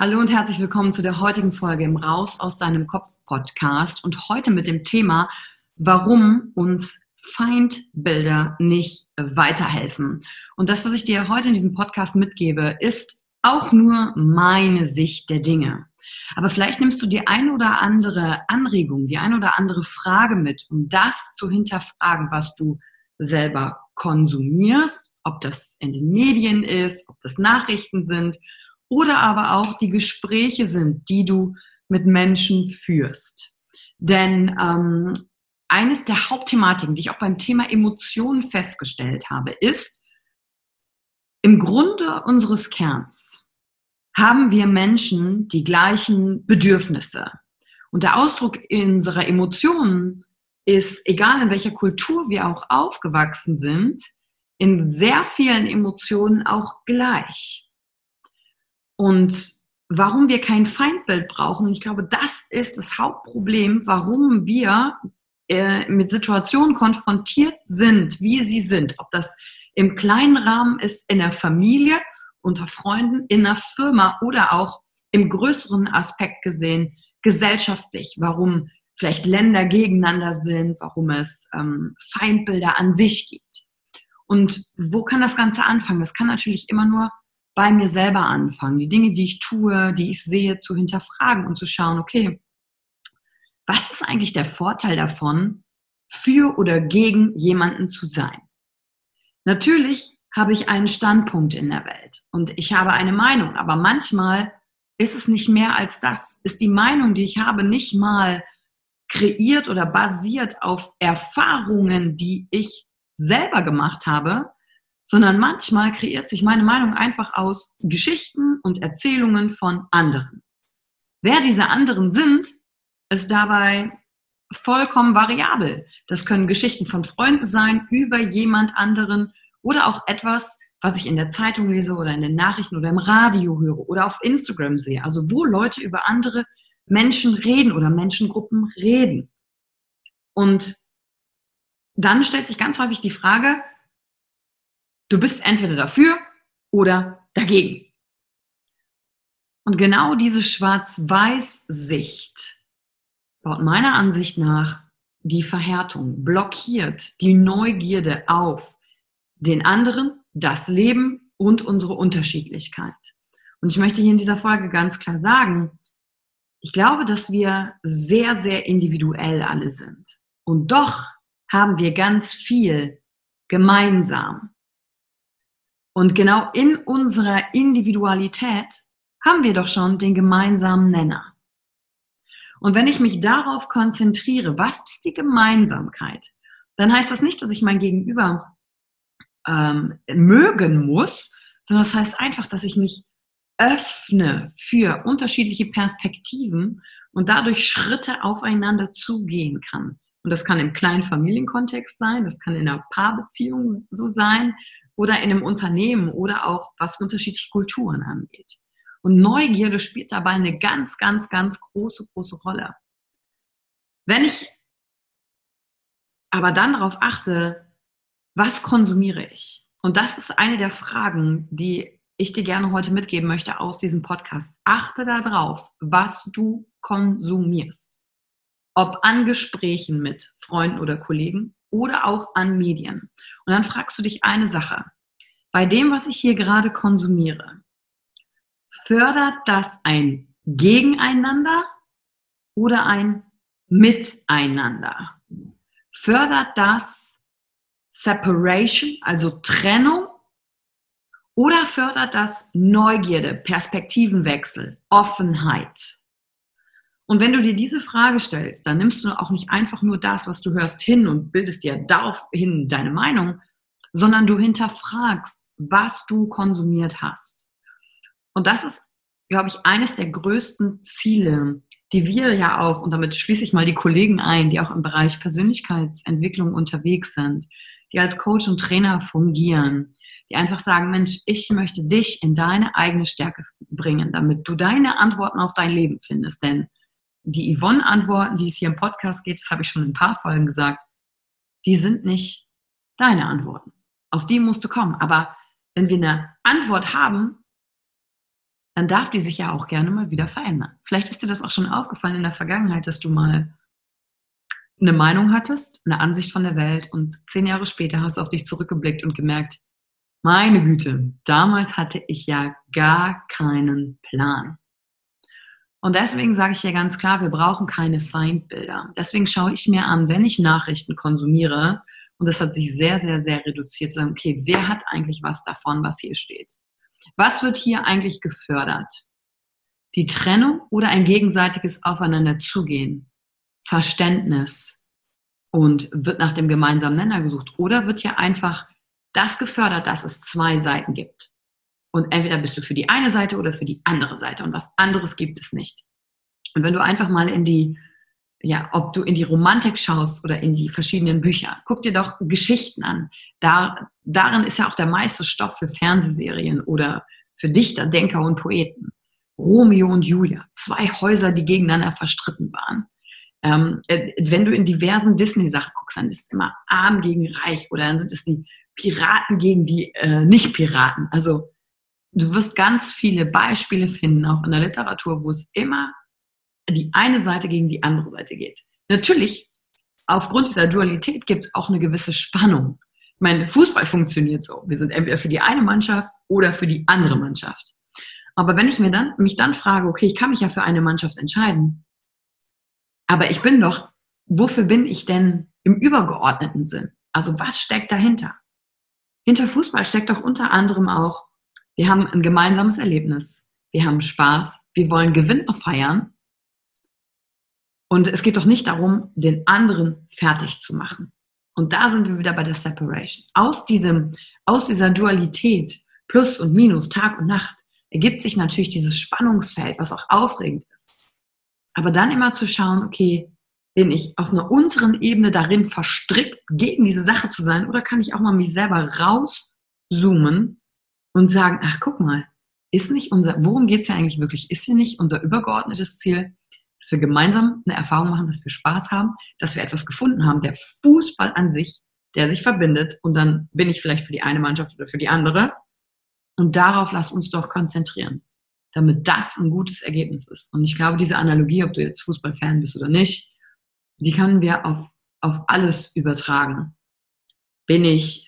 Hallo und herzlich willkommen zu der heutigen Folge im Raus aus deinem Kopf Podcast und heute mit dem Thema, warum uns Feindbilder nicht weiterhelfen. Und das, was ich dir heute in diesem Podcast mitgebe, ist auch nur meine Sicht der Dinge. Aber vielleicht nimmst du die eine oder andere Anregung, die eine oder andere Frage mit, um das zu hinterfragen, was du selber konsumierst, ob das in den Medien ist, ob das Nachrichten sind oder aber auch die Gespräche sind, die du mit Menschen führst. Denn ähm, eines der Hauptthematiken, die ich auch beim Thema Emotionen festgestellt habe, ist, im Grunde unseres Kerns haben wir Menschen die gleichen Bedürfnisse. Und der Ausdruck unserer Emotionen ist, egal in welcher Kultur wir auch aufgewachsen sind, in sehr vielen Emotionen auch gleich. Und warum wir kein Feindbild brauchen, ich glaube, das ist das Hauptproblem, warum wir äh, mit Situationen konfrontiert sind, wie sie sind. Ob das im kleinen Rahmen ist, in der Familie, unter Freunden, in der Firma oder auch im größeren Aspekt gesehen, gesellschaftlich, warum vielleicht Länder gegeneinander sind, warum es ähm, Feindbilder an sich gibt. Und wo kann das Ganze anfangen? Das kann natürlich immer nur bei mir selber anfangen, die Dinge, die ich tue, die ich sehe, zu hinterfragen und zu schauen, okay, was ist eigentlich der Vorteil davon, für oder gegen jemanden zu sein? Natürlich habe ich einen Standpunkt in der Welt und ich habe eine Meinung, aber manchmal ist es nicht mehr als das, ist die Meinung, die ich habe, nicht mal kreiert oder basiert auf Erfahrungen, die ich selber gemacht habe, sondern manchmal kreiert sich meine Meinung einfach aus Geschichten und Erzählungen von anderen. Wer diese anderen sind, ist dabei vollkommen variabel. Das können Geschichten von Freunden sein, über jemand anderen oder auch etwas, was ich in der Zeitung lese oder in den Nachrichten oder im Radio höre oder auf Instagram sehe. Also wo Leute über andere Menschen reden oder Menschengruppen reden. Und dann stellt sich ganz häufig die Frage, Du bist entweder dafür oder dagegen. Und genau diese Schwarz-Weiß-Sicht baut meiner Ansicht nach die Verhärtung, blockiert die Neugierde auf den anderen, das Leben und unsere Unterschiedlichkeit. Und ich möchte hier in dieser Folge ganz klar sagen, ich glaube, dass wir sehr, sehr individuell alle sind. Und doch haben wir ganz viel gemeinsam. Und genau in unserer Individualität haben wir doch schon den gemeinsamen Nenner. Und wenn ich mich darauf konzentriere, was ist die Gemeinsamkeit, dann heißt das nicht, dass ich mein Gegenüber ähm, mögen muss, sondern das heißt einfach, dass ich mich öffne für unterschiedliche Perspektiven und dadurch Schritte aufeinander zugehen kann. Und das kann im kleinen Familienkontext sein, das kann in einer Paarbeziehung so sein oder in einem Unternehmen oder auch was unterschiedliche Kulturen angeht. Und Neugierde spielt dabei eine ganz, ganz, ganz große, große Rolle. Wenn ich aber dann darauf achte, was konsumiere ich? Und das ist eine der Fragen, die ich dir gerne heute mitgeben möchte aus diesem Podcast. Achte darauf, was du konsumierst. Ob an Gesprächen mit Freunden oder Kollegen oder auch an Medien. Und dann fragst du dich eine Sache. Bei dem, was ich hier gerade konsumiere, fördert das ein Gegeneinander oder ein Miteinander? Fördert das Separation, also Trennung, oder fördert das Neugierde, Perspektivenwechsel, Offenheit? Und wenn du dir diese Frage stellst, dann nimmst du auch nicht einfach nur das, was du hörst, hin und bildest dir daraufhin deine Meinung, sondern du hinterfragst, was du konsumiert hast. Und das ist, glaube ich, eines der größten Ziele, die wir ja auch, und damit schließe ich mal die Kollegen ein, die auch im Bereich Persönlichkeitsentwicklung unterwegs sind, die als Coach und Trainer fungieren, die einfach sagen, Mensch, ich möchte dich in deine eigene Stärke bringen, damit du deine Antworten auf dein Leben findest. Denn die Yvonne-Antworten, die es hier im Podcast geht, das habe ich schon in ein paar Folgen gesagt, die sind nicht deine Antworten. Auf die musst du kommen. Aber wenn wir eine Antwort haben, dann darf die sich ja auch gerne mal wieder verändern. Vielleicht ist dir das auch schon aufgefallen in der Vergangenheit, dass du mal eine Meinung hattest, eine Ansicht von der Welt und zehn Jahre später hast du auf dich zurückgeblickt und gemerkt, meine Güte, damals hatte ich ja gar keinen Plan. Und deswegen sage ich hier ganz klar, wir brauchen keine Feindbilder. Deswegen schaue ich mir an, wenn ich Nachrichten konsumiere, und das hat sich sehr, sehr, sehr reduziert, zu sagen, okay, wer hat eigentlich was davon, was hier steht? Was wird hier eigentlich gefördert? Die Trennung oder ein gegenseitiges Aufeinanderzugehen? Verständnis und wird nach dem gemeinsamen Nenner gesucht? Oder wird hier einfach das gefördert, dass es zwei Seiten gibt? Und entweder bist du für die eine Seite oder für die andere Seite und was anderes gibt es nicht. Und wenn du einfach mal in die, ja, ob du in die Romantik schaust oder in die verschiedenen Bücher, guck dir doch Geschichten an. Da, darin ist ja auch der meiste Stoff für Fernsehserien oder für Dichter, Denker und Poeten. Romeo und Julia, zwei Häuser, die gegeneinander verstritten waren. Ähm, äh, wenn du in diversen Disney-Sachen guckst, dann ist es immer arm gegen reich oder dann sind es die Piraten gegen die äh, Nicht-Piraten. Also du wirst ganz viele Beispiele finden, auch in der Literatur, wo es immer die eine Seite gegen die andere Seite geht. Natürlich, aufgrund dieser Dualität gibt es auch eine gewisse Spannung. Ich meine, Fußball funktioniert so. Wir sind entweder für die eine Mannschaft oder für die andere Mannschaft. Aber wenn ich mir dann, mich dann frage, okay, ich kann mich ja für eine Mannschaft entscheiden, aber ich bin doch, wofür bin ich denn im übergeordneten Sinn? Also was steckt dahinter? Hinter Fußball steckt doch unter anderem auch, wir haben ein gemeinsames Erlebnis, wir haben Spaß, wir wollen Gewinne feiern und es geht doch nicht darum, den anderen fertig zu machen. Und da sind wir wieder bei der Separation. Aus diesem, aus dieser Dualität, Plus und Minus, Tag und Nacht, ergibt sich natürlich dieses Spannungsfeld, was auch aufregend ist. Aber dann immer zu schauen, okay, bin ich auf einer unteren Ebene darin verstrickt, gegen diese Sache zu sein, oder kann ich auch mal mich selber rauszoomen und sagen, ach guck mal, ist nicht unser, worum geht es ja eigentlich wirklich? Ist hier nicht unser übergeordnetes Ziel, dass wir gemeinsam eine Erfahrung machen, dass wir Spaß haben, dass wir etwas gefunden haben, der Fußball an sich, der sich verbindet und dann bin ich vielleicht für die eine Mannschaft oder für die andere. Und darauf lasst uns doch konzentrieren, damit das ein gutes Ergebnis ist. Und ich glaube, diese Analogie, ob du jetzt Fußballfan bist oder nicht, die können wir auf, auf alles übertragen. Bin ich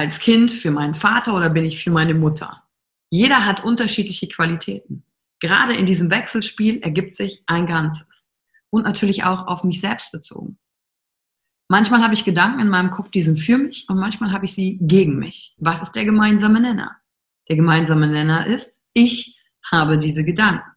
als Kind für meinen Vater oder bin ich für meine Mutter? Jeder hat unterschiedliche Qualitäten. Gerade in diesem Wechselspiel ergibt sich ein Ganzes. Und natürlich auch auf mich selbst bezogen. Manchmal habe ich Gedanken in meinem Kopf, die sind für mich und manchmal habe ich sie gegen mich. Was ist der gemeinsame Nenner? Der gemeinsame Nenner ist, ich habe diese Gedanken.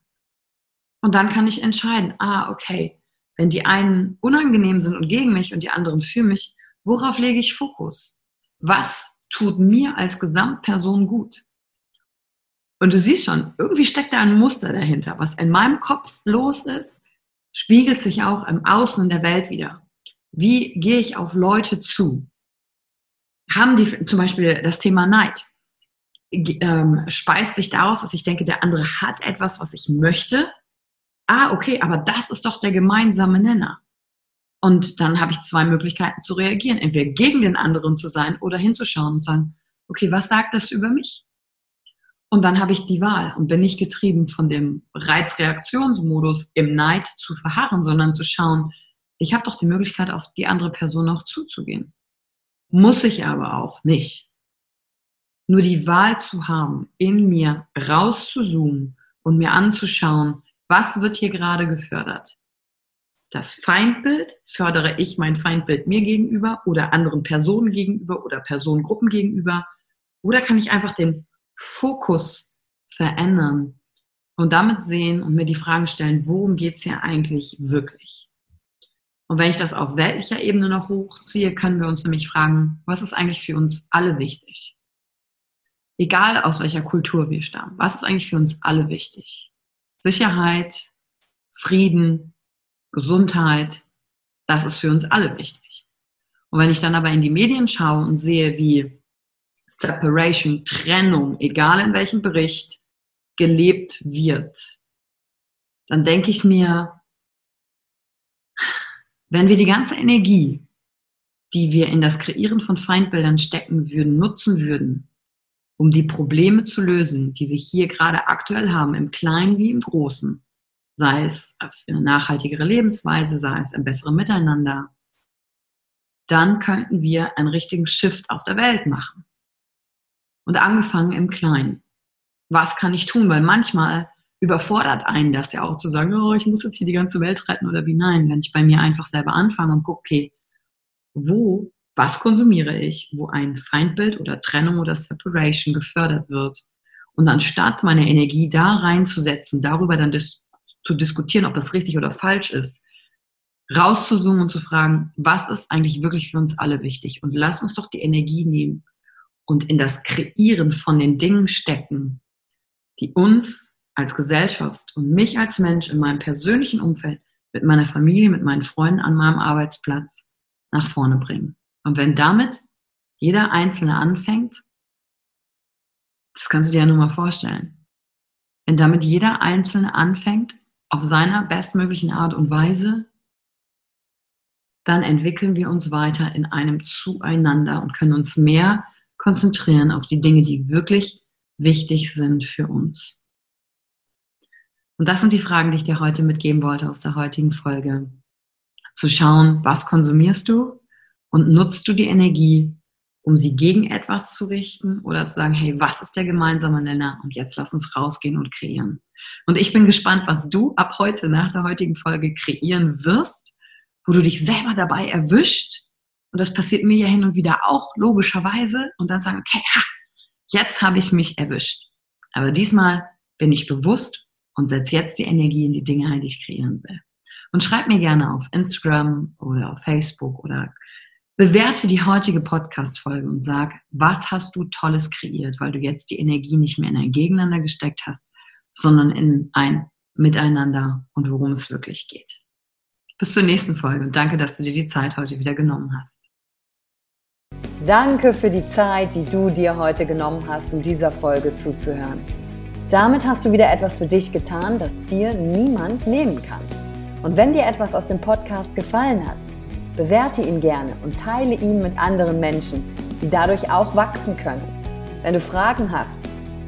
Und dann kann ich entscheiden, ah, okay, wenn die einen unangenehm sind und gegen mich und die anderen für mich, worauf lege ich Fokus? Was tut mir als Gesamtperson gut? Und du siehst schon, irgendwie steckt da ein Muster dahinter. Was in meinem Kopf los ist, spiegelt sich auch im Außen in der Welt wieder. Wie gehe ich auf Leute zu? Haben die zum Beispiel das Thema Neid? Ähm, speist sich daraus, dass ich denke, der andere hat etwas, was ich möchte ah, okay, aber das ist doch der gemeinsame Nenner. Und dann habe ich zwei Möglichkeiten zu reagieren. Entweder gegen den anderen zu sein oder hinzuschauen und sagen, okay, was sagt das über mich? Und dann habe ich die Wahl und bin nicht getrieben von dem Reizreaktionsmodus im Neid zu verharren, sondern zu schauen, ich habe doch die Möglichkeit, auf die andere Person noch zuzugehen. Muss ich aber auch nicht. Nur die Wahl zu haben, in mir rauszuzoomen und mir anzuschauen, was wird hier gerade gefördert? Das Feindbild, fördere ich mein Feindbild mir gegenüber oder anderen Personen gegenüber oder Personengruppen gegenüber? Oder kann ich einfach den Fokus verändern und damit sehen und mir die Fragen stellen, worum geht es hier eigentlich wirklich? Und wenn ich das auf weltlicher Ebene noch hochziehe, können wir uns nämlich fragen, was ist eigentlich für uns alle wichtig? Egal aus welcher Kultur wir stammen, was ist eigentlich für uns alle wichtig? Sicherheit, Frieden, Gesundheit, das ist für uns alle wichtig. Und wenn ich dann aber in die Medien schaue und sehe, wie Separation, Trennung, egal in welchem Bericht, gelebt wird, dann denke ich mir, wenn wir die ganze Energie, die wir in das Kreieren von Feindbildern stecken würden, nutzen würden, um die Probleme zu lösen, die wir hier gerade aktuell haben, im Kleinen wie im Großen, sei es für eine nachhaltigere Lebensweise, sei es ein besseres Miteinander, dann könnten wir einen richtigen Shift auf der Welt machen. Und angefangen im Kleinen. Was kann ich tun? Weil manchmal überfordert einen das ja auch zu sagen, oh, ich muss jetzt hier die ganze Welt retten oder wie nein, wenn ich bei mir einfach selber anfange und gucke, okay, wo was konsumiere ich, wo ein Feindbild oder Trennung oder Separation gefördert wird. Und anstatt meine Energie da reinzusetzen, darüber dann dis zu diskutieren, ob das richtig oder falsch ist, rauszuzoomen und zu fragen, was ist eigentlich wirklich für uns alle wichtig? Und lass uns doch die Energie nehmen und in das Kreieren von den Dingen stecken, die uns als Gesellschaft und mich als Mensch in meinem persönlichen Umfeld, mit meiner Familie, mit meinen Freunden an meinem Arbeitsplatz nach vorne bringen. Und wenn damit jeder Einzelne anfängt, das kannst du dir ja nur mal vorstellen, wenn damit jeder Einzelne anfängt, auf seiner bestmöglichen Art und Weise, dann entwickeln wir uns weiter in einem Zueinander und können uns mehr konzentrieren auf die Dinge, die wirklich wichtig sind für uns. Und das sind die Fragen, die ich dir heute mitgeben wollte aus der heutigen Folge. Zu schauen, was konsumierst du? Und nutzt du die Energie, um sie gegen etwas zu richten oder zu sagen, hey, was ist der gemeinsame Nenner? Und jetzt lass uns rausgehen und kreieren. Und ich bin gespannt, was du ab heute, nach der heutigen Folge, kreieren wirst, wo du dich selber dabei erwischt. Und das passiert mir ja hin und wieder auch, logischerweise. Und dann sagen, okay, ha, jetzt habe ich mich erwischt. Aber diesmal bin ich bewusst und setze jetzt die Energie in die Dinge die ich kreieren will. Und schreib mir gerne auf Instagram oder auf Facebook oder Bewerte die heutige Podcast-Folge und sag, was hast du Tolles kreiert, weil du jetzt die Energie nicht mehr in ein Gegeneinander gesteckt hast, sondern in ein Miteinander und worum es wirklich geht. Bis zur nächsten Folge und danke, dass du dir die Zeit heute wieder genommen hast. Danke für die Zeit, die du dir heute genommen hast, um dieser Folge zuzuhören. Damit hast du wieder etwas für dich getan, das dir niemand nehmen kann. Und wenn dir etwas aus dem Podcast gefallen hat, Bewerte ihn gerne und teile ihn mit anderen Menschen, die dadurch auch wachsen können. Wenn du Fragen hast